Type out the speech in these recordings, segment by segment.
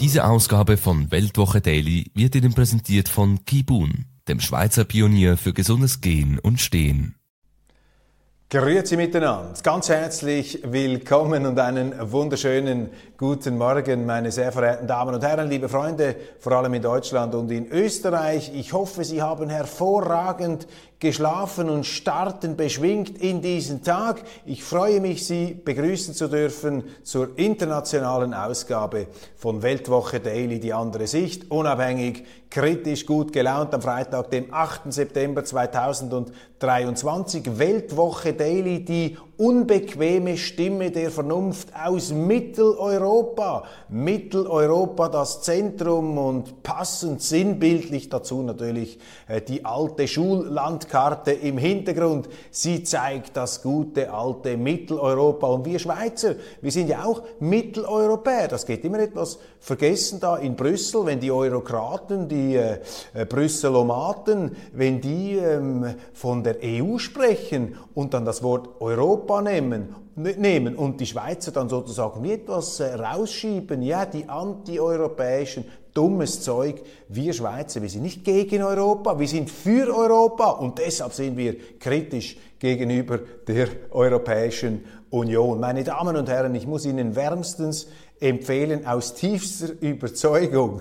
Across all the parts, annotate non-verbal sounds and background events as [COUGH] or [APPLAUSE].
Diese Ausgabe von Weltwoche Daily wird Ihnen präsentiert von Kibun, dem Schweizer Pionier für gesundes Gehen und Stehen. Grüezi miteinander, ganz herzlich willkommen und einen wunderschönen guten Morgen, meine sehr verehrten Damen und Herren, liebe Freunde, vor allem in Deutschland und in Österreich. Ich hoffe, Sie haben hervorragend geschlafen und starten beschwingt in diesen Tag. Ich freue mich, Sie begrüßen zu dürfen zur internationalen Ausgabe von Weltwoche Daily, die andere Sicht, unabhängig, kritisch, gut gelaunt am Freitag, dem 8. September 2023. Weltwoche Daily, die unbequeme Stimme der Vernunft aus Mitteleuropa. Mitteleuropa das Zentrum und passend sinnbildlich dazu natürlich äh, die alte Schullandkarte im Hintergrund. Sie zeigt das gute alte Mitteleuropa. Und wir Schweizer, wir sind ja auch Mitteleuropäer. Das geht immer etwas vergessen da in Brüssel, wenn die Eurokraten, die äh, äh Brüsselomaten, wenn die ähm, von der EU sprechen und dann das Wort Europa nehmen, nehmen. Und die Schweizer dann sozusagen wie etwas äh, rausschieben, ja, die antieuropäischen, dummes Zeug. Wir Schweizer, wir sind nicht gegen Europa, wir sind für Europa. Und deshalb sind wir kritisch gegenüber der Europäischen Union. Meine Damen und Herren, ich muss Ihnen wärmstens empfehlen, aus tiefster Überzeugung,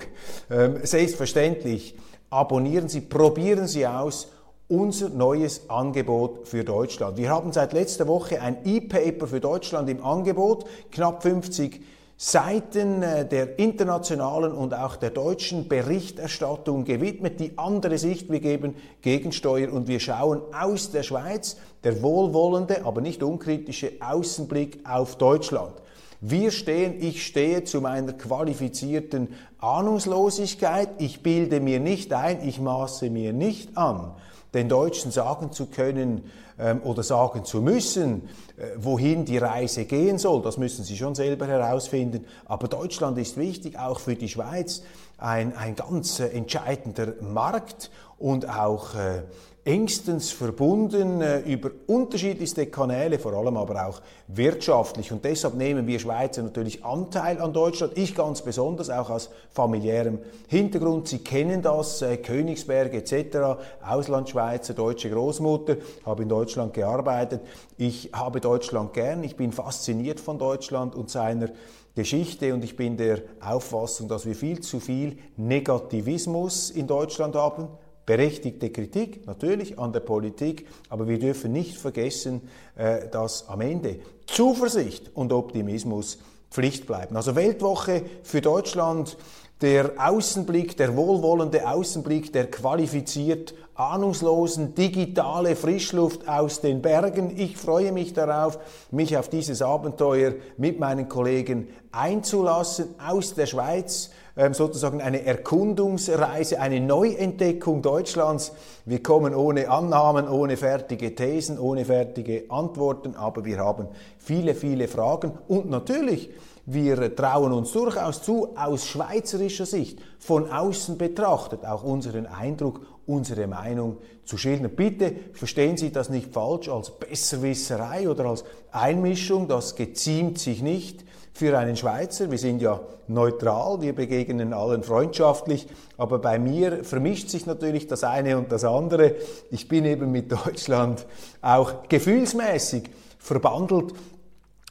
ähm, selbstverständlich, abonnieren Sie, probieren Sie aus, unser neues Angebot für Deutschland. Wir haben seit letzter Woche ein E-Paper für Deutschland im Angebot, knapp 50 Seiten äh, der internationalen und auch der deutschen Berichterstattung gewidmet, die andere Sicht. Wir geben Gegensteuer und wir schauen aus der Schweiz, der wohlwollende, aber nicht unkritische Außenblick auf Deutschland. Wir stehen, ich stehe zu meiner qualifizierten Ahnungslosigkeit. Ich bilde mir nicht ein, ich maße mir nicht an, den Deutschen sagen zu können ähm, oder sagen zu müssen, äh, wohin die Reise gehen soll. Das müssen sie schon selber herausfinden. Aber Deutschland ist wichtig, auch für die Schweiz, ein, ein ganz äh, entscheidender Markt und auch äh, engstens verbunden äh, über unterschiedlichste Kanäle, vor allem aber auch wirtschaftlich. Und deshalb nehmen wir Schweizer natürlich Anteil an Deutschland. Ich ganz besonders, auch aus familiärem Hintergrund. Sie kennen das, äh, Königsberg etc., Auslandschweizer, deutsche Großmutter, habe in Deutschland gearbeitet. Ich habe Deutschland gern, ich bin fasziniert von Deutschland und seiner Geschichte und ich bin der Auffassung, dass wir viel zu viel Negativismus in Deutschland haben, berechtigte Kritik natürlich an der Politik, aber wir dürfen nicht vergessen, äh, dass am Ende Zuversicht und Optimismus Pflicht bleiben. Also Weltwoche für Deutschland, der Außenblick, der wohlwollende Außenblick, der qualifiziert ahnungslosen digitale Frischluft aus den Bergen. Ich freue mich darauf, mich auf dieses Abenteuer mit meinen Kollegen einzulassen aus der Schweiz sozusagen eine Erkundungsreise, eine Neuentdeckung Deutschlands. Wir kommen ohne Annahmen, ohne fertige Thesen, ohne fertige Antworten, aber wir haben viele, viele Fragen und natürlich wir trauen uns durchaus zu, aus schweizerischer Sicht, von außen betrachtet, auch unseren Eindruck, unsere Meinung zu schildern. Bitte verstehen Sie das nicht falsch als Besserwisserei oder als Einmischung, das geziemt sich nicht für einen Schweizer. Wir sind ja neutral, wir begegnen allen freundschaftlich, aber bei mir vermischt sich natürlich das eine und das andere. Ich bin eben mit Deutschland auch gefühlsmäßig verbandelt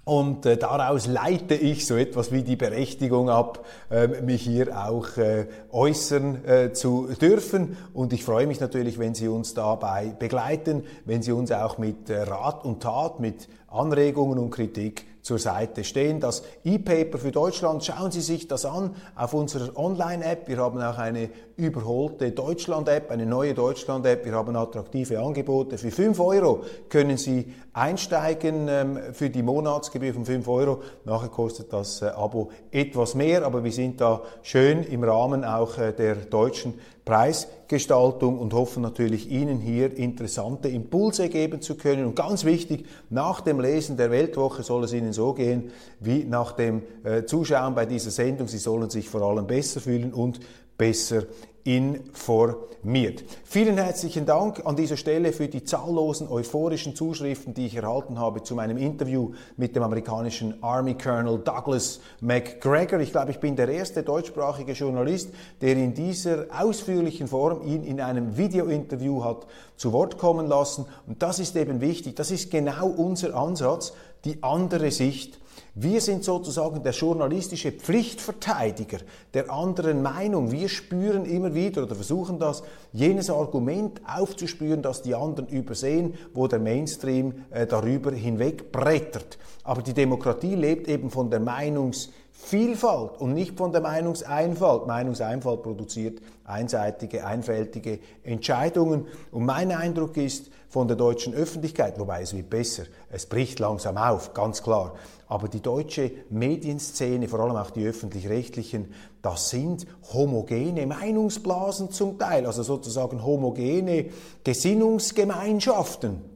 und äh, daraus leite ich so etwas wie die Berechtigung ab, äh, mich hier auch äh, äußern äh, zu dürfen. Und ich freue mich natürlich, wenn Sie uns dabei begleiten, wenn Sie uns auch mit äh, Rat und Tat, mit Anregungen und Kritik zur Seite stehen. Das E-Paper für Deutschland, schauen Sie sich das an auf unserer Online-App. Wir haben auch eine überholte Deutschland-App, eine neue Deutschland-App. Wir haben attraktive Angebote. Für 5 Euro können Sie einsteigen ähm, für die Monatsgebühr von 5 Euro. Nachher kostet das äh, Abo etwas mehr, aber wir sind da schön im Rahmen auch äh, der deutschen Preisgestaltung und hoffen natürlich Ihnen hier interessante Impulse geben zu können. Und ganz wichtig, nach dem Lesen der Weltwoche soll es Ihnen so gehen wie nach dem äh, Zuschauen bei dieser Sendung. Sie sollen sich vor allem besser fühlen und besser informiert. Vielen herzlichen Dank an dieser Stelle für die zahllosen euphorischen Zuschriften, die ich erhalten habe zu meinem Interview mit dem amerikanischen Army Colonel Douglas McGregor. Ich glaube, ich bin der erste deutschsprachige Journalist, der in dieser ausführlichen Form ihn in einem Videointerview hat zu Wort kommen lassen. Und das ist eben wichtig. Das ist genau unser Ansatz, die andere Sicht wir sind sozusagen der journalistische Pflichtverteidiger der anderen Meinung. Wir spüren immer wieder oder versuchen das, jenes Argument aufzuspüren, das die anderen übersehen, wo der Mainstream äh, darüber hinweg brettert. Aber die Demokratie lebt eben von der Meinungsvielfalt und nicht von der Meinungseinfalt. Meinungseinfalt produziert einseitige, einfältige Entscheidungen. Und mein Eindruck ist von der deutschen Öffentlichkeit, wobei es wird besser, es bricht langsam auf, ganz klar. Aber die deutsche Medienszene, vor allem auch die öffentlich-rechtlichen, das sind homogene Meinungsblasen zum Teil, also sozusagen homogene Gesinnungsgemeinschaften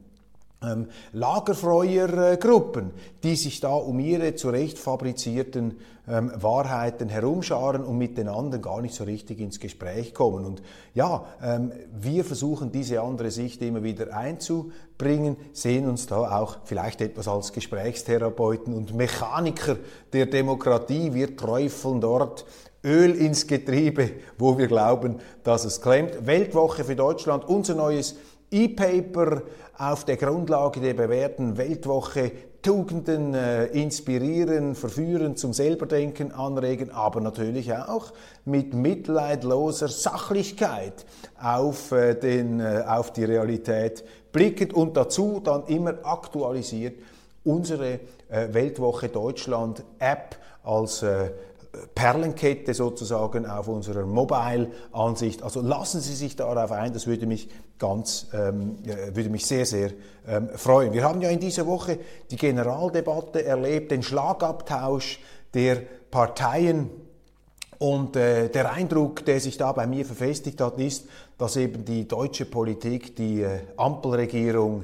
ähm, Lagerfeuergruppen, die sich da um ihre zurecht fabrizierten ähm, Wahrheiten herumscharen und mit den anderen gar nicht so richtig ins Gespräch kommen. Und ja, ähm, wir versuchen diese andere Sicht immer wieder einzubringen, sehen uns da auch vielleicht etwas als Gesprächstherapeuten und Mechaniker der Demokratie. Wir träufeln dort Öl ins Getriebe, wo wir glauben, dass es klemmt. Weltwoche für Deutschland, unser neues E-Paper auf der Grundlage der bewährten Weltwoche Tugenden äh, inspirieren, verführen, zum Selberdenken anregen, aber natürlich auch mit mitleidloser Sachlichkeit auf, äh, den, äh, auf die Realität blicken und dazu dann immer aktualisiert unsere äh, Weltwoche Deutschland App als äh, Perlenkette sozusagen auf unserer Mobile-Ansicht. Also lassen Sie sich darauf ein, das würde mich ganz, ähm, würde mich sehr, sehr ähm, freuen. Wir haben ja in dieser Woche die Generaldebatte erlebt, den Schlagabtausch der Parteien. Und äh, der Eindruck, der sich da bei mir verfestigt hat, ist, dass eben die deutsche Politik, die äh, Ampelregierung,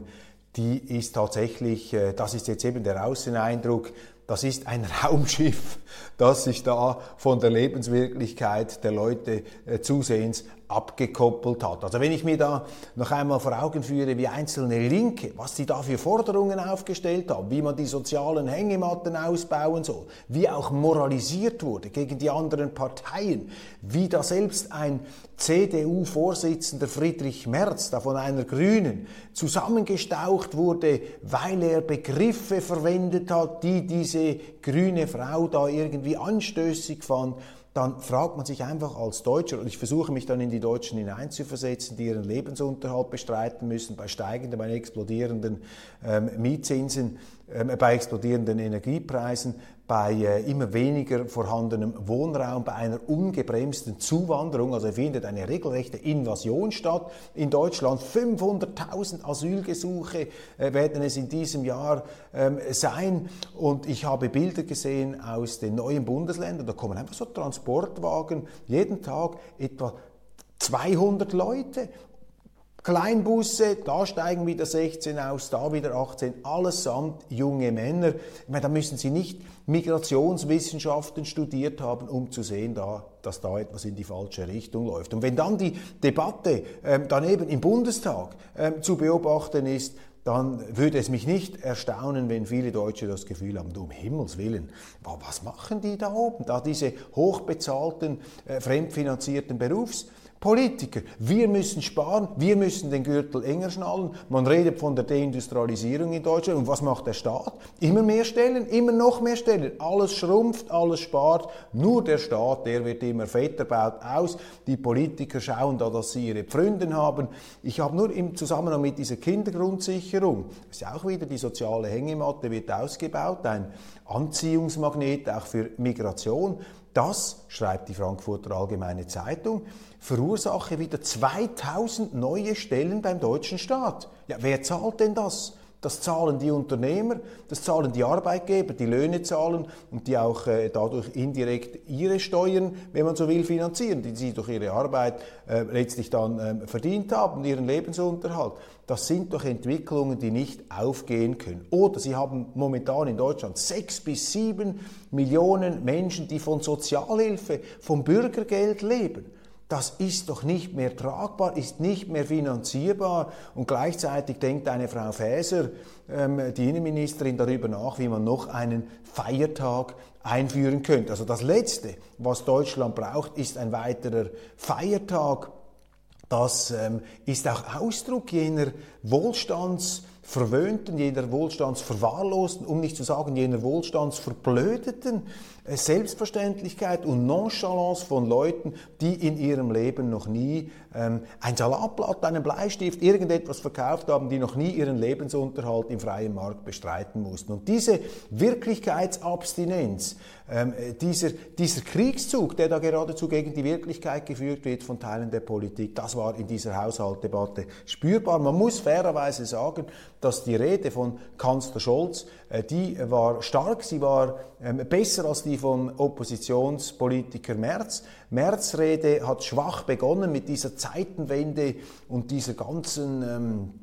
die ist tatsächlich, äh, das ist jetzt eben der Außeneindruck, das ist ein [LAUGHS] Raumschiff, das sich da von der Lebenswirklichkeit der Leute äh, zusehends abgekoppelt hat. Also wenn ich mir da noch einmal vor Augen führe, wie einzelne Linke, was sie da für Forderungen aufgestellt haben, wie man die sozialen Hängematten ausbauen soll, wie auch moralisiert wurde gegen die anderen Parteien, wie da selbst ein CDU-Vorsitzender Friedrich Merz, da von einer Grünen, zusammengestaucht wurde, weil er Begriffe verwendet hat, die diese grüne Frau da irgendwie anstößig fand dann fragt man sich einfach als Deutscher, und ich versuche mich dann in die Deutschen hineinzuversetzen, die ihren Lebensunterhalt bestreiten müssen bei steigenden, bei explodierenden ähm, Mietzinsen, ähm, bei explodierenden Energiepreisen, bei äh, immer weniger vorhandenem Wohnraum, bei einer ungebremsten Zuwanderung. Also findet eine regelrechte Invasion statt in Deutschland. 500.000 Asylgesuche äh, werden es in diesem Jahr ähm, sein. Und ich habe Bilder gesehen aus den neuen Bundesländern. Da kommen einfach so Transportwagen jeden Tag etwa 200 Leute Kleinbusse, da steigen wieder 16 aus, da wieder 18, allesamt junge Männer. Ich meine, da müssen Sie nicht Migrationswissenschaften studiert haben, um zu sehen, da, dass da etwas in die falsche Richtung läuft. Und wenn dann die Debatte ähm, daneben im Bundestag ähm, zu beobachten ist, dann würde es mich nicht erstaunen, wenn viele Deutsche das Gefühl haben, um Himmels Willen, was machen die da oben? Da diese hochbezahlten, äh, fremdfinanzierten Berufs Politiker. Wir müssen sparen, wir müssen den Gürtel enger schnallen. Man redet von der Deindustrialisierung in Deutschland. Und was macht der Staat? Immer mehr Stellen, immer noch mehr Stellen. Alles schrumpft, alles spart. Nur der Staat, der wird immer fetter, baut aus. Die Politiker schauen da, dass sie ihre Pfründen haben. Ich habe nur im Zusammenhang mit dieser Kindergrundsicherung, das ist ja auch wieder die soziale Hängematte, wird ausgebaut, ein Anziehungsmagnet auch für Migration. Das, schreibt die Frankfurter Allgemeine Zeitung, verursache wieder 2000 neue Stellen beim deutschen Staat. Ja, wer zahlt denn das? Das zahlen die Unternehmer, das zahlen die Arbeitgeber, die Löhne zahlen und die auch äh, dadurch indirekt ihre Steuern, wenn man so will, finanzieren, die sie durch ihre Arbeit äh, letztlich dann äh, verdient haben, ihren Lebensunterhalt. Das sind doch Entwicklungen, die nicht aufgehen können. Oder Sie haben momentan in Deutschland sechs bis sieben Millionen Menschen, die von Sozialhilfe, vom Bürgergeld leben. Das ist doch nicht mehr tragbar, ist nicht mehr finanzierbar. Und gleichzeitig denkt eine Frau Faeser, ähm, die Innenministerin, darüber nach, wie man noch einen Feiertag einführen könnte. Also das Letzte, was Deutschland braucht, ist ein weiterer Feiertag. Das ähm, ist auch Ausdruck jener Wohlstandsverwöhnten, jener Wohlstandsverwahrlosten, um nicht zu sagen jener Wohlstandsverblödeten Selbstverständlichkeit und Nonchalance von Leuten, die in ihrem Leben noch nie ähm, ein Salatblatt, einen Bleistift, irgendetwas verkauft haben, die noch nie ihren Lebensunterhalt im freien Markt bestreiten mussten. Und diese Wirklichkeitsabstinenz, ähm, äh, dieser, dieser Kriegszug, der da geradezu gegen die Wirklichkeit geführt wird von Teilen der Politik, das war in dieser Haushaltsdebatte spürbar. Man muss fairerweise sagen, dass die Rede von Kanzler Scholz, äh, die war stark, sie war ähm, besser als die von Oppositionspolitiker Merz. Merz Rede hat schwach begonnen mit dieser Zeitenwende und dieser ganzen ähm,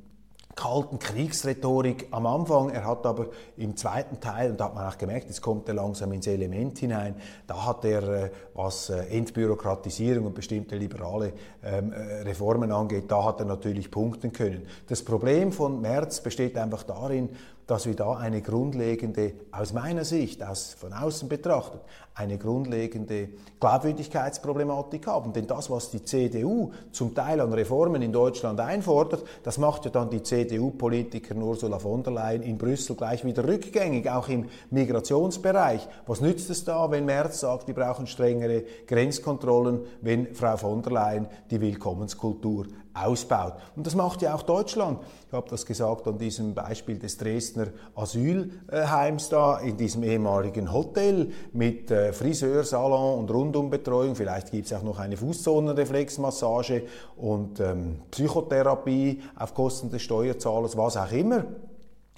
kalten Kriegsrhetorik am Anfang. Er hat aber im zweiten Teil, und da hat man auch gemerkt, jetzt kommt er langsam ins Element hinein, da hat er, äh, was äh, Entbürokratisierung und bestimmte liberale ähm, äh, Reformen angeht, da hat er natürlich punkten können. Das Problem von März besteht einfach darin, dass wir da eine grundlegende, aus meiner Sicht, aus, von außen betrachtet, eine grundlegende Glaubwürdigkeitsproblematik haben. Denn das, was die CDU zum Teil an Reformen in Deutschland einfordert, das macht ja dann die CDU-Politikerin Ursula von der Leyen in Brüssel gleich wieder rückgängig, auch im Migrationsbereich. Was nützt es da, wenn Merz sagt, wir brauchen strengere Grenzkontrollen, wenn Frau von der Leyen die Willkommenskultur ausbaut. Und das macht ja auch Deutschland. Ich habe das gesagt an diesem Beispiel des Dresdner Asylheims da, in diesem ehemaligen Hotel mit äh, Friseursalon und Rundumbetreuung. Vielleicht gibt es auch noch eine Fußzonenreflexmassage und ähm, Psychotherapie auf Kosten des Steuerzahlers, was auch immer.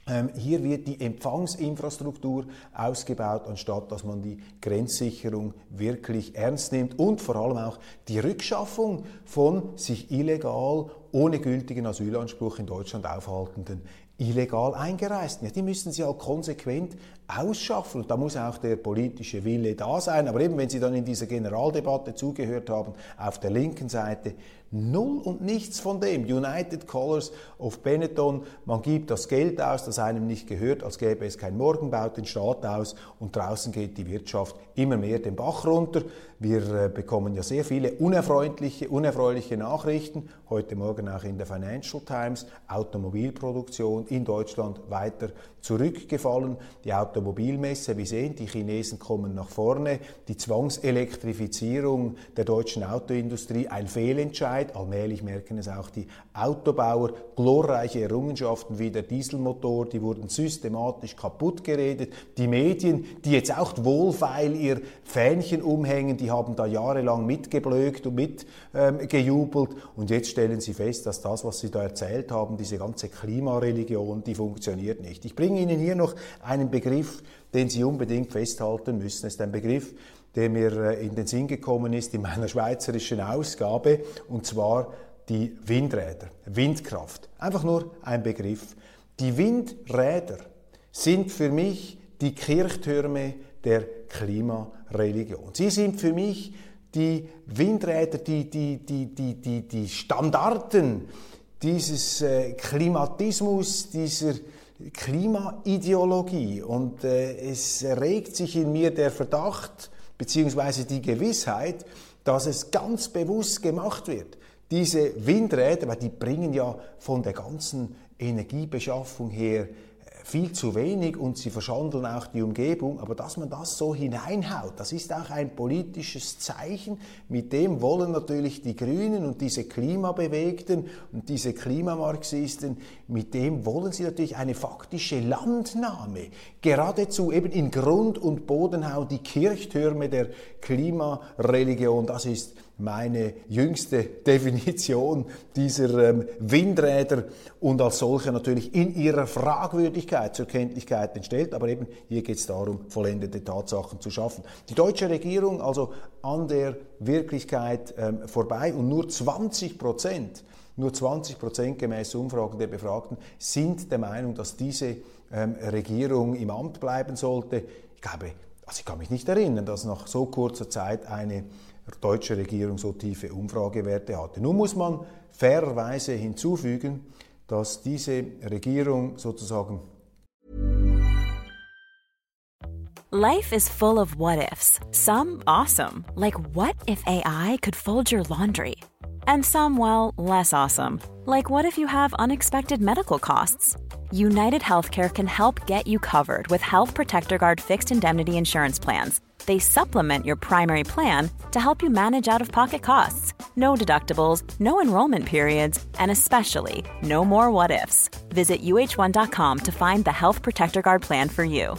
Ähm, hier wird die Empfangsinfrastruktur ausgebaut, anstatt dass man die Grenzsicherung wirklich ernst nimmt und vor allem auch die Rückschaffung von sich illegal ohne gültigen Asylanspruch in Deutschland aufhaltenden illegal Eingereisten. Ja, die müssen sie halt konsequent ausschaffen. Und da muss auch der politische Wille da sein. Aber eben, wenn Sie dann in dieser Generaldebatte zugehört haben, auf der linken Seite, null und nichts von dem. United Colors of Benetton, man gibt das Geld aus, das einem nicht gehört, als gäbe es kein Morgen, baut den Staat aus und draußen geht die Wirtschaft immer mehr den Bach runter. Wir äh, bekommen ja sehr viele unerfreuliche, unerfreuliche Nachrichten, heute Morgen auch in der Financial Times, Automobilproduktion in Deutschland weiter zurückgefallen. Die Automobilmesse, wir sehen, die Chinesen kommen nach vorne. Die Zwangselektrifizierung der deutschen Autoindustrie, ein Fehlentscheid. Allmählich merken es auch die Autobauer. Glorreiche Errungenschaften wie der Dieselmotor, die wurden systematisch kaputt geredet. Die Medien, die jetzt auch wohlfeil ihr Fähnchen umhängen, die haben da jahrelang mitgeblökt und mitgejubelt. Ähm, und jetzt stellen sie fest, dass das, was sie da erzählt haben, diese ganze Klimareligion, die funktioniert nicht. Ich bringe Ihnen hier noch einen Begriff, den Sie unbedingt festhalten müssen. Es ist ein Begriff, der mir äh, in den Sinn gekommen ist in meiner schweizerischen Ausgabe, und zwar die Windräder, Windkraft. Einfach nur ein Begriff. Die Windräder sind für mich die Kirchtürme der Klimareligion. Sie sind für mich die Windräder, die, die, die, die, die, die Standarten dieses äh, Klimatismus, dieser Klimaideologie und äh, es regt sich in mir der Verdacht beziehungsweise die Gewissheit, dass es ganz bewusst gemacht wird. Diese Windräder, weil die bringen ja von der ganzen Energiebeschaffung her viel zu wenig und sie verschandeln auch die Umgebung. Aber dass man das so hineinhaut, das ist auch ein politisches Zeichen. Mit dem wollen natürlich die Grünen und diese Klimabewegten und diese Klimamarxisten, mit dem wollen sie natürlich eine faktische Landnahme. Geradezu eben in Grund und Boden hauen die Kirchtürme der Klimareligion. Das ist meine jüngste Definition dieser ähm, Windräder und als solche natürlich in ihrer Fragwürdigkeit zur Kenntlichkeit entstellt. Aber eben hier geht es darum, vollendete Tatsachen zu schaffen. Die deutsche Regierung also an der Wirklichkeit ähm, vorbei und nur 20 Prozent, nur 20 Prozent gemäß Umfragen der Befragten sind der Meinung, dass diese ähm, Regierung im Amt bleiben sollte. Ich glaube, also ich kann mich nicht erinnern, dass nach so kurzer Zeit eine deutsche Regierung so tiefe Umfragewerte hatte. Nun muss man fairerweise hinzufügen, dass diese Regierung sozusagen Life is full of what ifs. Some awesome, like what if AI could fold your laundry? And some well, less awesome, like what if you have unexpected medical costs? United Healthcare can help get you covered with Health Protector Guard fixed indemnity insurance plans they supplement your primary plan to help you manage out of pocket costs. No deductibles, no enrollment periods, and especially no more what ifs. Visit uh1.com to find the Health Protector Guard plan for you.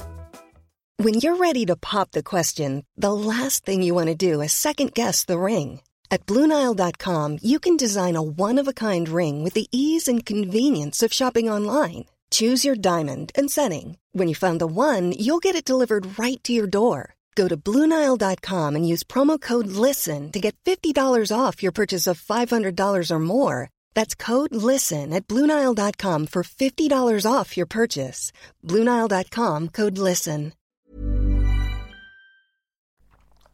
When you're ready to pop the question, the last thing you want to do is second guess the ring. At Bluenile.com, you can design a one of a kind ring with the ease and convenience of shopping online. Choose your diamond and setting. When you find the one, you'll get it delivered right to your door. Go to Bluenile.com and use promo code LISTEN to get $50 off your purchase of $500 or more. That's code LISTEN at Bluenile.com for $50 off your purchase. Bluenile.com code LISTEN.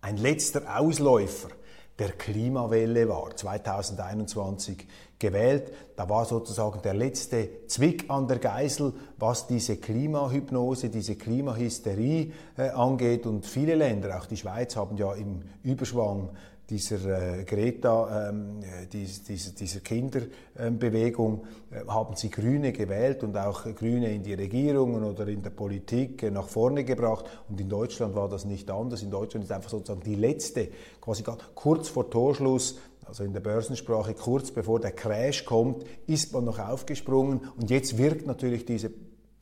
Ein letzter Ausläufer der Klimawelle war 2021 gewählt. Da war sozusagen der letzte Zwick an der Geißel, was diese Klimahypnose, diese Klimahysterie äh, angeht. Und viele Länder, auch die Schweiz, haben ja im Überschwang dieser äh, Greta, ähm, äh, dies, dies, dieser Kinderbewegung, äh, haben sie Grüne gewählt und auch Grüne in die Regierungen oder in der Politik äh, nach vorne gebracht. Und in Deutschland war das nicht anders. In Deutschland ist einfach sozusagen die letzte, quasi kurz vor Torschluss also in der Börsensprache kurz bevor der Crash kommt, ist man noch aufgesprungen und jetzt wirkt natürlich diese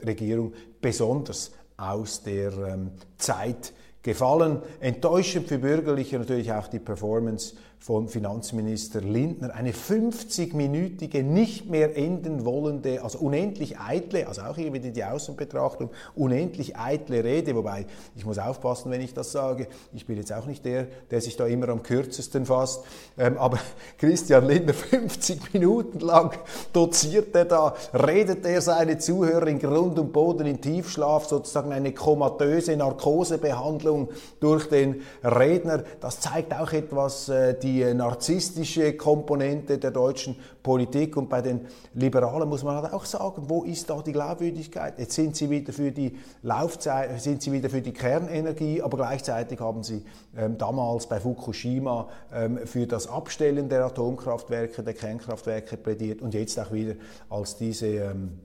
Regierung besonders aus der ähm, Zeit gefallen. Enttäuschend für Bürgerliche natürlich auch die Performance von Finanzminister Lindner. Eine 50-minütige, nicht mehr enden wollende, also unendlich eitle, also auch hier wieder die Außenbetrachtung, unendlich eitle Rede, wobei ich muss aufpassen, wenn ich das sage. Ich bin jetzt auch nicht der, der sich da immer am kürzesten fasst. Ähm, aber [LAUGHS] Christian Lindner, 50 Minuten lang doziert er da, redet er seine Zuhörer in Grund und Boden in Tiefschlaf, sozusagen eine komatöse Narkosebehandlung durch den Redner. Das zeigt auch etwas äh, die die narzisstische Komponente der deutschen Politik. Und bei den Liberalen muss man halt auch sagen, wo ist da die Glaubwürdigkeit? Jetzt sind sie wieder für die Laufzeit, sind sie wieder für die Kernenergie, aber gleichzeitig haben sie ähm, damals bei Fukushima ähm, für das Abstellen der Atomkraftwerke, der Kernkraftwerke plädiert und jetzt auch wieder als diese ähm,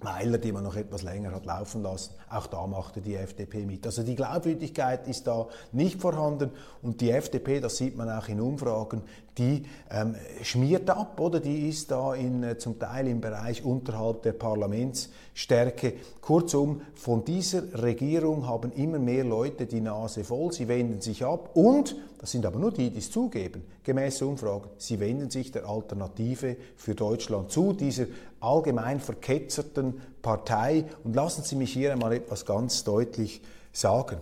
Meiler, die man noch etwas länger hat laufen lassen. Auch da machte die FDP mit. Also die Glaubwürdigkeit ist da nicht vorhanden und die FDP, das sieht man auch in Umfragen, die ähm, schmiert ab, oder? Die ist da in, äh, zum Teil im Bereich unterhalb der Parlamentsstärke. Kurzum, von dieser Regierung haben immer mehr Leute die Nase voll. Sie wenden sich ab und, das sind aber nur die, die es zugeben, gemäß Umfragen, sie wenden sich der Alternative für Deutschland zu, dieser allgemein verketzerten Partei. Und lassen Sie mich hier einmal etwas ganz deutlich sagen.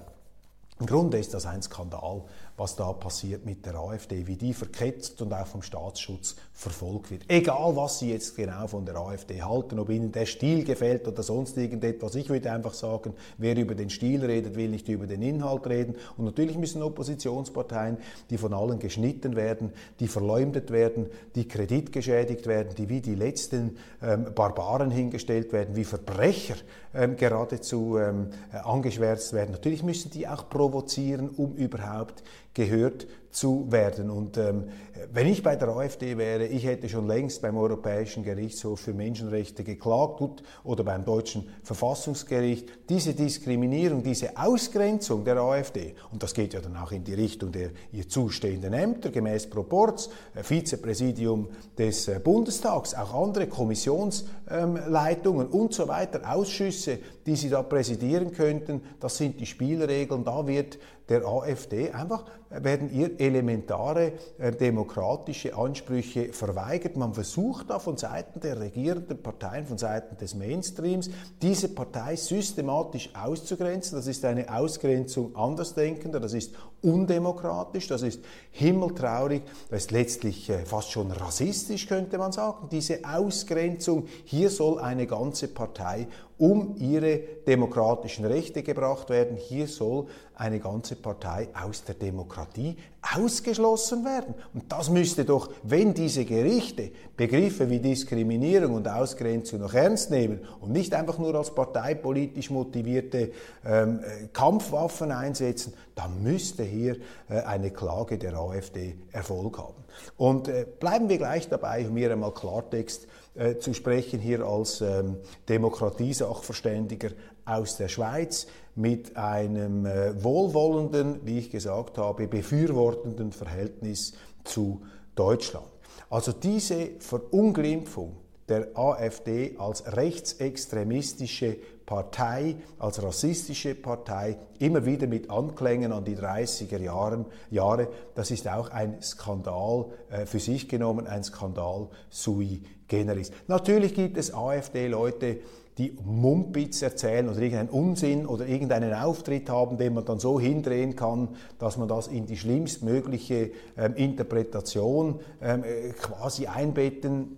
Im Grunde ist das ein Skandal, was da passiert mit der AfD, wie die verketzt und auch vom Staatsschutz verfolgt wird. Egal, was Sie jetzt genau von der AfD halten, ob Ihnen der Stil gefällt oder sonst irgendetwas. Ich würde einfach sagen, wer über den Stil redet, will nicht über den Inhalt reden. Und natürlich müssen Oppositionsparteien, die von allen geschnitten werden, die verleumdet werden, die kreditgeschädigt werden, die wie die letzten ähm, Barbaren hingestellt werden, wie Verbrecher ähm, geradezu ähm, angeschwärzt werden. Natürlich müssen die auch provozieren, um überhaupt gehört zu werden. Und ähm, wenn ich bei der AfD wäre, ich hätte schon längst beim Europäischen Gerichtshof für Menschenrechte geklagt gut, oder beim deutschen Verfassungsgericht. Diese Diskriminierung, diese Ausgrenzung der AfD, und das geht ja dann auch in die Richtung der ihr zustehenden Ämter, gemäß Proporz, äh, Vizepräsidium des äh, Bundestags, auch andere Kommissionsleitungen ähm, und so weiter, Ausschüsse, die sie da präsidieren könnten, das sind die Spielregeln, da wird der AfD einfach werden ihr elementare äh, demokratische Ansprüche verweigert. Man versucht da von Seiten der regierenden Parteien, von Seiten des Mainstreams, diese Partei systematisch auszugrenzen. Das ist eine Ausgrenzung Andersdenkender, das ist undemokratisch, das ist himmeltraurig, das ist letztlich äh, fast schon rassistisch, könnte man sagen. Diese Ausgrenzung, hier soll eine ganze Partei um ihre demokratischen Rechte gebracht werden. Hier soll eine ganze Partei aus der Demokratie ausgeschlossen werden. Und das müsste doch, wenn diese Gerichte Begriffe wie Diskriminierung und Ausgrenzung noch ernst nehmen und nicht einfach nur als parteipolitisch motivierte ähm, äh, Kampfwaffen einsetzen, dann müsste hier äh, eine Klage der AfD Erfolg haben. Und äh, bleiben wir gleich dabei, um hier einmal Klartext äh, zu sprechen, hier als ähm, Demokratiesachverständiger aus der Schweiz mit einem äh, wohlwollenden, wie ich gesagt habe, befürwortenden Verhältnis zu Deutschland. Also diese Verunglimpfung der AfD als rechtsextremistische Partei, als rassistische Partei, immer wieder mit Anklängen an die 30er Jahren, Jahre, das ist auch ein Skandal äh, für sich genommen, ein Skandal sui generis. Natürlich gibt es AfD-Leute, die Mumpitz erzählen oder irgendeinen Unsinn oder irgendeinen Auftritt haben, den man dann so hindrehen kann, dass man das in die schlimmstmögliche ähm, Interpretation ähm, äh, quasi einbetten,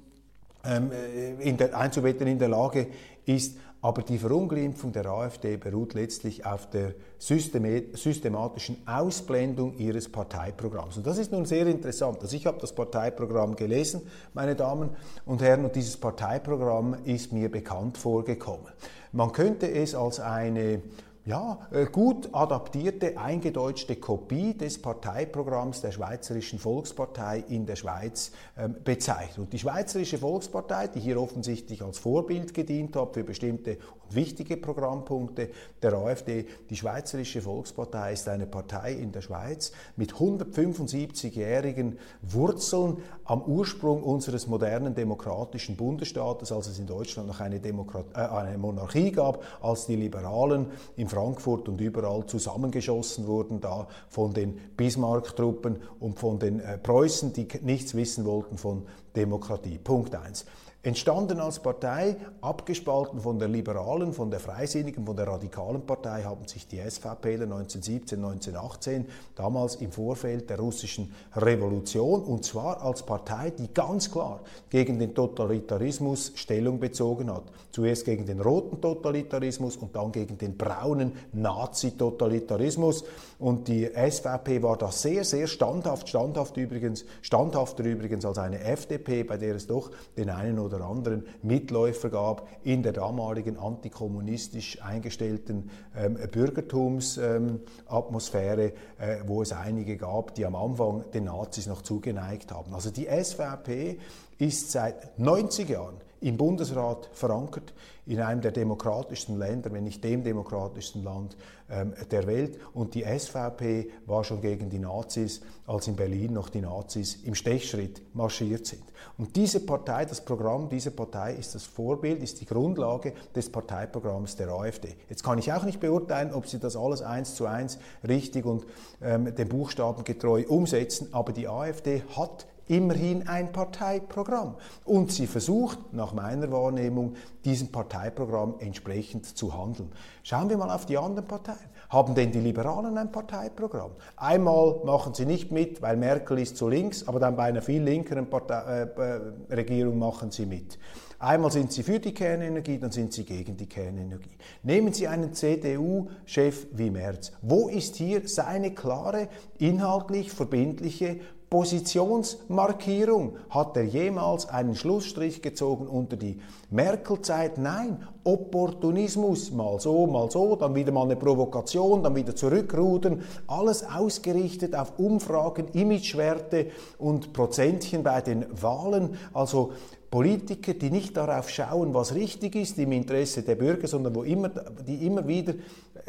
ähm, äh, in der, einzubetten in der Lage ist. Aber die Verunglimpfung der AfD beruht letztlich auf der systematischen Ausblendung ihres Parteiprogramms. Und das ist nun sehr interessant. Also ich habe das Parteiprogramm gelesen, meine Damen und Herren, und dieses Parteiprogramm ist mir bekannt vorgekommen. Man könnte es als eine ja, äh, gut adaptierte, eingedeutschte Kopie des Parteiprogramms der Schweizerischen Volkspartei in der Schweiz ähm, bezeichnet. Und die Schweizerische Volkspartei, die hier offensichtlich als Vorbild gedient hat für bestimmte und wichtige Programmpunkte der AfD, die Schweizerische Volkspartei ist eine Partei in der Schweiz mit 175-jährigen Wurzeln am Ursprung unseres modernen demokratischen Bundesstaates, als es in Deutschland noch eine, Demokrat äh, eine Monarchie gab, als die Liberalen im Frankfurt und überall zusammengeschossen wurden, da von den Bismarck-Truppen und von den äh, Preußen, die nichts wissen wollten von Demokratie. Punkt 1. Entstanden als Partei, abgespalten von der liberalen, von der freisinnigen, von der radikalen Partei haben sich die SVPler 1917, 1918, damals im Vorfeld der russischen Revolution, und zwar als Partei, die ganz klar gegen den Totalitarismus Stellung bezogen hat. Zuerst gegen den roten Totalitarismus und dann gegen den braunen Nazi-Totalitarismus. Und die SVP war da sehr, sehr standhaft, standhaft übrigens, standhafter übrigens als eine FDP, bei der es doch den einen oder anderen Mitläufer gab in der damaligen antikommunistisch eingestellten ähm, Bürgertumsatmosphäre, ähm, äh, wo es einige gab, die am Anfang den Nazis noch zugeneigt haben. Also die SVP ist seit 90 Jahren im Bundesrat verankert, in einem der demokratischsten Länder, wenn nicht dem demokratischsten Land ähm, der Welt. Und die SVP war schon gegen die Nazis, als in Berlin noch die Nazis im Stechschritt marschiert sind. Und diese Partei, das Programm dieser Partei ist das Vorbild, ist die Grundlage des Parteiprogramms der AfD. Jetzt kann ich auch nicht beurteilen, ob sie das alles eins zu eins richtig und ähm, den Buchstaben getreu umsetzen, aber die AfD hat immerhin ein Parteiprogramm. Und sie versucht, nach meiner Wahrnehmung, diesem Parteiprogramm entsprechend zu handeln. Schauen wir mal auf die anderen Parteien. Haben denn die Liberalen ein Parteiprogramm? Einmal machen sie nicht mit, weil Merkel ist zu links, aber dann bei einer viel linkeren Partei, äh, Regierung machen sie mit. Einmal sind Sie für die Kernenergie, dann sind Sie gegen die Kernenergie. Nehmen Sie einen CDU-Chef wie Merz. Wo ist hier seine klare, inhaltlich verbindliche Positionsmarkierung. Hat er jemals einen Schlussstrich gezogen unter die Merkel-Zeit? Nein. Opportunismus, mal so, mal so, dann wieder mal eine Provokation, dann wieder zurückrudern, alles ausgerichtet auf Umfragen, Imagewerte und Prozentchen bei den Wahlen. Also Politiker, die nicht darauf schauen, was richtig ist im Interesse der Bürger, sondern wo immer, die immer wieder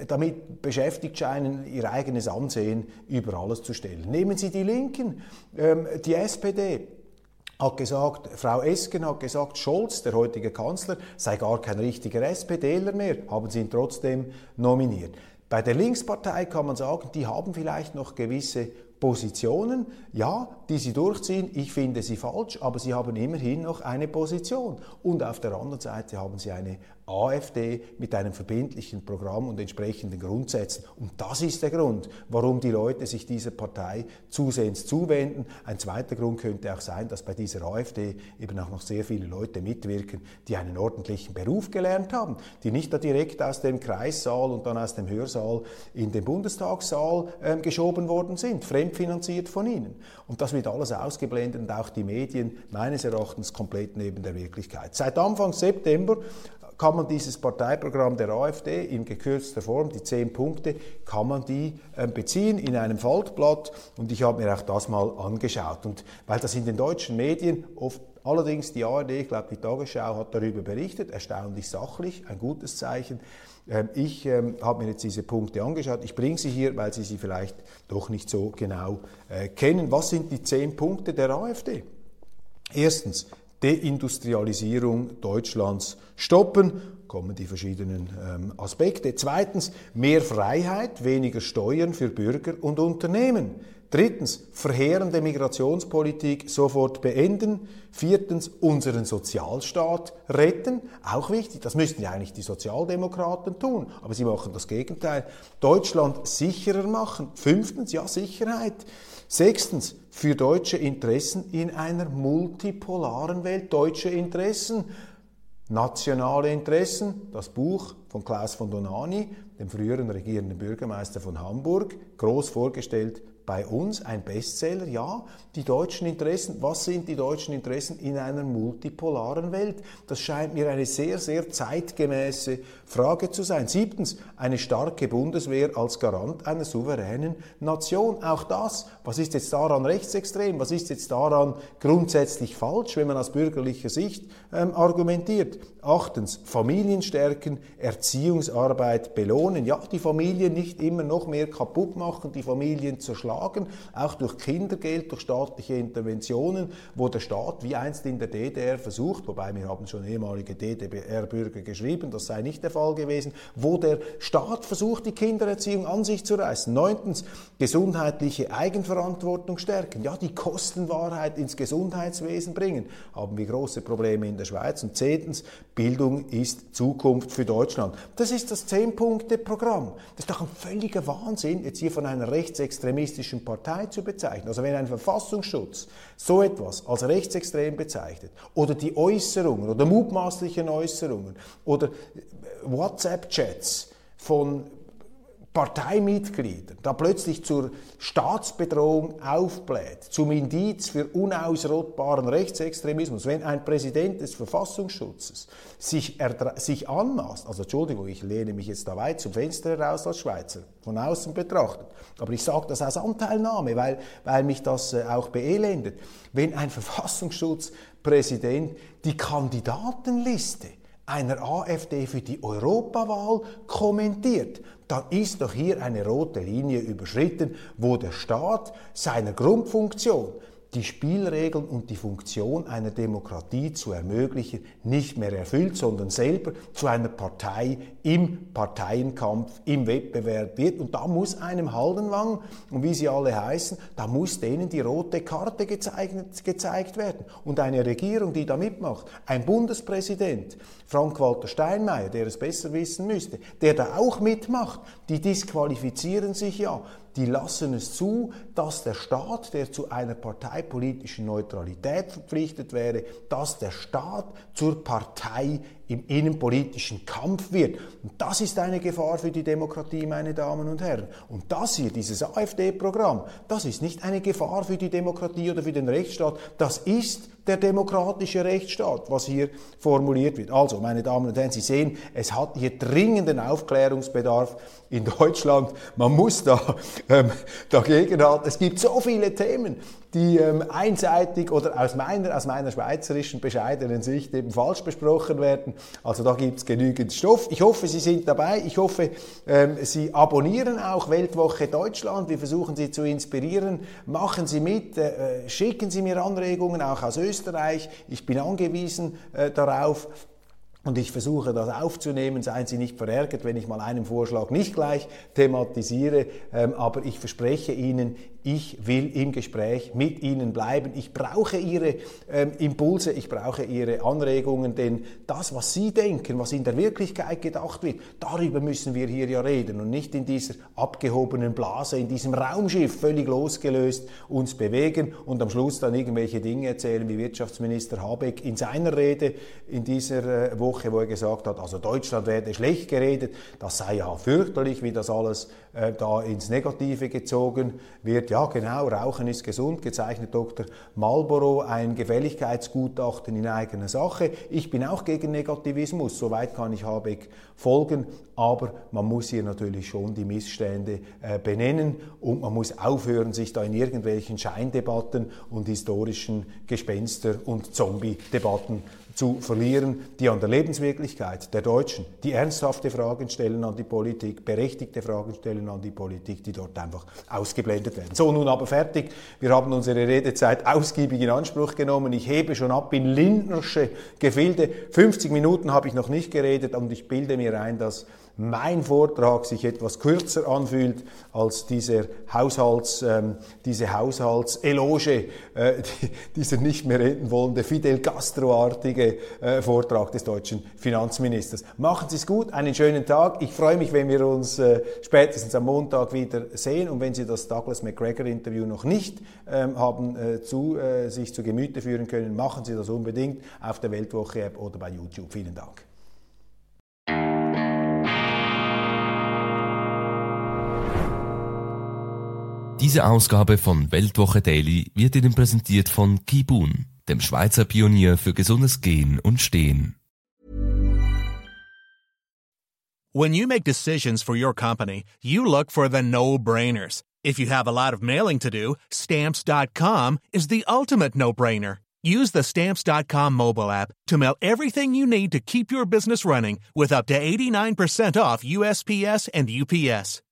damit beschäftigt scheinen, ihr eigenes Ansehen über alles zu stellen. Nehmen Sie die Linken, ähm, die SPD hat gesagt, Frau Esken hat gesagt, Scholz, der heutige Kanzler, sei gar kein richtiger SPDler mehr, haben sie ihn trotzdem nominiert. Bei der Linkspartei kann man sagen, die haben vielleicht noch gewisse Positionen, ja, die sie durchziehen. Ich finde sie falsch, aber sie haben immerhin noch eine Position. Und auf der anderen Seite haben sie eine AfD mit einem verbindlichen Programm und entsprechenden Grundsätzen. Und das ist der Grund, warum die Leute sich dieser Partei zusehends zuwenden. Ein zweiter Grund könnte auch sein, dass bei dieser AfD eben auch noch sehr viele Leute mitwirken, die einen ordentlichen Beruf gelernt haben, die nicht da direkt aus dem Kreissaal und dann aus dem Hörsaal in den Bundestagssaal äh, geschoben worden sind, fremdfinanziert von ihnen. Und das wird alles ausgeblendet und auch die Medien meines Erachtens komplett neben der Wirklichkeit. Seit Anfang September kann man dieses Parteiprogramm der AfD in gekürzter Form, die zehn Punkte, kann man die äh, beziehen in einem Faltblatt und ich habe mir auch das mal angeschaut. Und weil das in den deutschen Medien oft Allerdings die ARD, ich glaube die Tagesschau hat darüber berichtet, erstaunlich sachlich, ein gutes Zeichen. Ähm, ich ähm, habe mir jetzt diese Punkte angeschaut. Ich bringe sie hier, weil Sie sie vielleicht doch nicht so genau äh, kennen. Was sind die zehn Punkte der AfD? Erstens, Deindustrialisierung Deutschlands stoppen. Kommen die verschiedenen ähm, Aspekte. Zweitens, mehr Freiheit, weniger Steuern für Bürger und Unternehmen. Drittens, verheerende Migrationspolitik sofort beenden. Viertens, unseren Sozialstaat retten. Auch wichtig, das müssten ja eigentlich die Sozialdemokraten tun, aber sie machen das Gegenteil. Deutschland sicherer machen. Fünftens, ja, Sicherheit. Sechstens, für deutsche Interessen in einer multipolaren Welt. Deutsche Interessen, nationale Interessen. Das Buch von Klaus von Donani, dem früheren regierenden Bürgermeister von Hamburg, groß vorgestellt bei uns ein Bestseller. Ja, die deutschen Interessen. Was sind die deutschen Interessen in einer multipolaren Welt? Das scheint mir eine sehr, sehr zeitgemäße Frage zu sein. Siebtens, eine starke Bundeswehr als Garant einer souveränen Nation. Auch das, was ist jetzt daran rechtsextrem? Was ist jetzt daran grundsätzlich falsch, wenn man aus bürgerlicher Sicht ähm, argumentiert? Achtens, Familien stärken, Erziehungsarbeit belohnen. Ja, die Familien nicht immer noch mehr kaputt machen, die Familien zerschlagen schlagen, auch durch Kindergeld, durch staatliche Interventionen, wo der Staat, wie einst in der DDR versucht, wobei mir haben schon ehemalige DDR-Bürger geschrieben, das sei nicht der Fall gewesen, wo der Staat versucht, die Kindererziehung an sich zu reißen. Neuntens, gesundheitliche Eigenverantwortung stärken. Ja, die Kostenwahrheit ins Gesundheitswesen bringen. Haben wir große Probleme in der Schweiz. Und zehntens, Bildung ist Zukunft für Deutschland. Das ist das Zehn-Punkte-Programm. Das ist doch ein völliger Wahnsinn, jetzt hier von einer rechtsextremistischen politischen Partei zu bezeichnen. Also wenn ein Verfassungsschutz so etwas als rechtsextrem bezeichnet oder die Äußerungen oder mutmaßlichen Äußerungen oder WhatsApp-Chats von Parteimitgliedern da plötzlich zur Staatsbedrohung aufbläht, zum Indiz für unausrottbaren Rechtsextremismus, wenn ein Präsident des Verfassungsschutzes sich, sich anmaßt, also Entschuldigung, ich lehne mich jetzt da weit zum Fenster heraus als Schweizer, von außen betrachtet, aber ich sage das aus Anteilnahme, weil, weil mich das äh, auch beelendet, wenn ein Verfassungsschutzpräsident die Kandidatenliste einer AfD für die Europawahl kommentiert, dann ist doch hier eine rote Linie überschritten, wo der Staat seiner Grundfunktion die Spielregeln und die Funktion einer Demokratie zu ermöglichen, nicht mehr erfüllt, sondern selber zu einer Partei im Parteienkampf, im Wettbewerb wird. Und da muss einem Haldenwang, und wie sie alle heißen, da muss denen die rote Karte gezeigt, gezeigt werden. Und eine Regierung, die da mitmacht, ein Bundespräsident, Frank-Walter Steinmeier, der es besser wissen müsste, der da auch mitmacht, die disqualifizieren sich ja die lassen es zu, dass der Staat, der zu einer parteipolitischen Neutralität verpflichtet wäre, dass der Staat zur Partei im innenpolitischen Kampf wird. Und das ist eine Gefahr für die Demokratie, meine Damen und Herren. Und das hier, dieses AfD-Programm, das ist nicht eine Gefahr für die Demokratie oder für den Rechtsstaat. Das ist der demokratische Rechtsstaat, was hier formuliert wird. Also, meine Damen und Herren, Sie sehen, es hat hier dringenden Aufklärungsbedarf in Deutschland. Man muss da ähm, dagegen halten. Es gibt so viele Themen, die ähm, einseitig oder aus meiner, aus meiner schweizerischen bescheidenen Sicht eben falsch besprochen werden. Also da gibt es genügend Stoff. Ich hoffe, Sie sind dabei. Ich hoffe, ähm, Sie abonnieren auch Weltwoche Deutschland. Wir versuchen Sie zu inspirieren. Machen Sie mit, äh, äh schicken Sie mir Anregungen auch aus Österreich. Ich bin angewiesen äh, darauf. Und ich versuche das aufzunehmen. Seien Sie nicht verärgert, wenn ich mal einen Vorschlag nicht gleich thematisiere. Ähm, aber ich verspreche Ihnen, ich will im Gespräch mit Ihnen bleiben. Ich brauche Ihre ähm, Impulse, ich brauche Ihre Anregungen, denn das, was Sie denken, was in der Wirklichkeit gedacht wird, darüber müssen wir hier ja reden und nicht in dieser abgehobenen Blase, in diesem Raumschiff völlig losgelöst uns bewegen und am Schluss dann irgendwelche Dinge erzählen, wie Wirtschaftsminister Habeck in seiner Rede in dieser äh, Woche, wo er gesagt hat, also Deutschland werde schlecht geredet, das sei ja fürchterlich, wie das alles äh, da ins Negative gezogen wird. Ja, genau, Rauchen ist gesund, gezeichnet Dr. Marlborough ein Gefälligkeitsgutachten in eigener Sache. Ich bin auch gegen Negativismus, soweit kann ich Habeck folgen, aber man muss hier natürlich schon die Missstände äh, benennen und man muss aufhören, sich da in irgendwelchen Scheindebatten und historischen Gespenster- und Zombie-Debatten zu verlieren, die an der Lebenswirklichkeit der Deutschen, die ernsthafte Fragen stellen an die Politik, berechtigte Fragen stellen an die Politik, die dort einfach ausgeblendet werden. So, nun aber fertig. Wir haben unsere Redezeit ausgiebig in Anspruch genommen. Ich hebe schon ab in Lindnersche Gefilde. 50 Minuten habe ich noch nicht geredet und ich bilde mir ein, dass mein Vortrag sich etwas kürzer anfühlt als dieser Haushalts, ähm, diese Haushaltseloge, äh, die, dieser nicht mehr reden wollende Fidel Castro-artige äh, Vortrag des deutschen Finanzministers. Machen Sie es gut, einen schönen Tag. Ich freue mich, wenn wir uns äh, spätestens am Montag wieder sehen und wenn Sie das Douglas McGregor-Interview noch nicht ähm, haben äh, zu, äh, sich zu Gemüte führen können, machen Sie das unbedingt auf der Weltwoche-App oder bei YouTube. Vielen Dank. Diese Ausgabe von Weltwoche Daily wird Ihnen präsentiert von Kibun, dem Schweizer Pionier für gesundes Gehen und Stehen. When you make decisions for your company, you look for the no-brainers. If you have a lot of mailing to do, stamps.com is the ultimate no-brainer. Use the stamps.com mobile app to mail everything you need to keep your business running with up to 89% off USPS and UPS.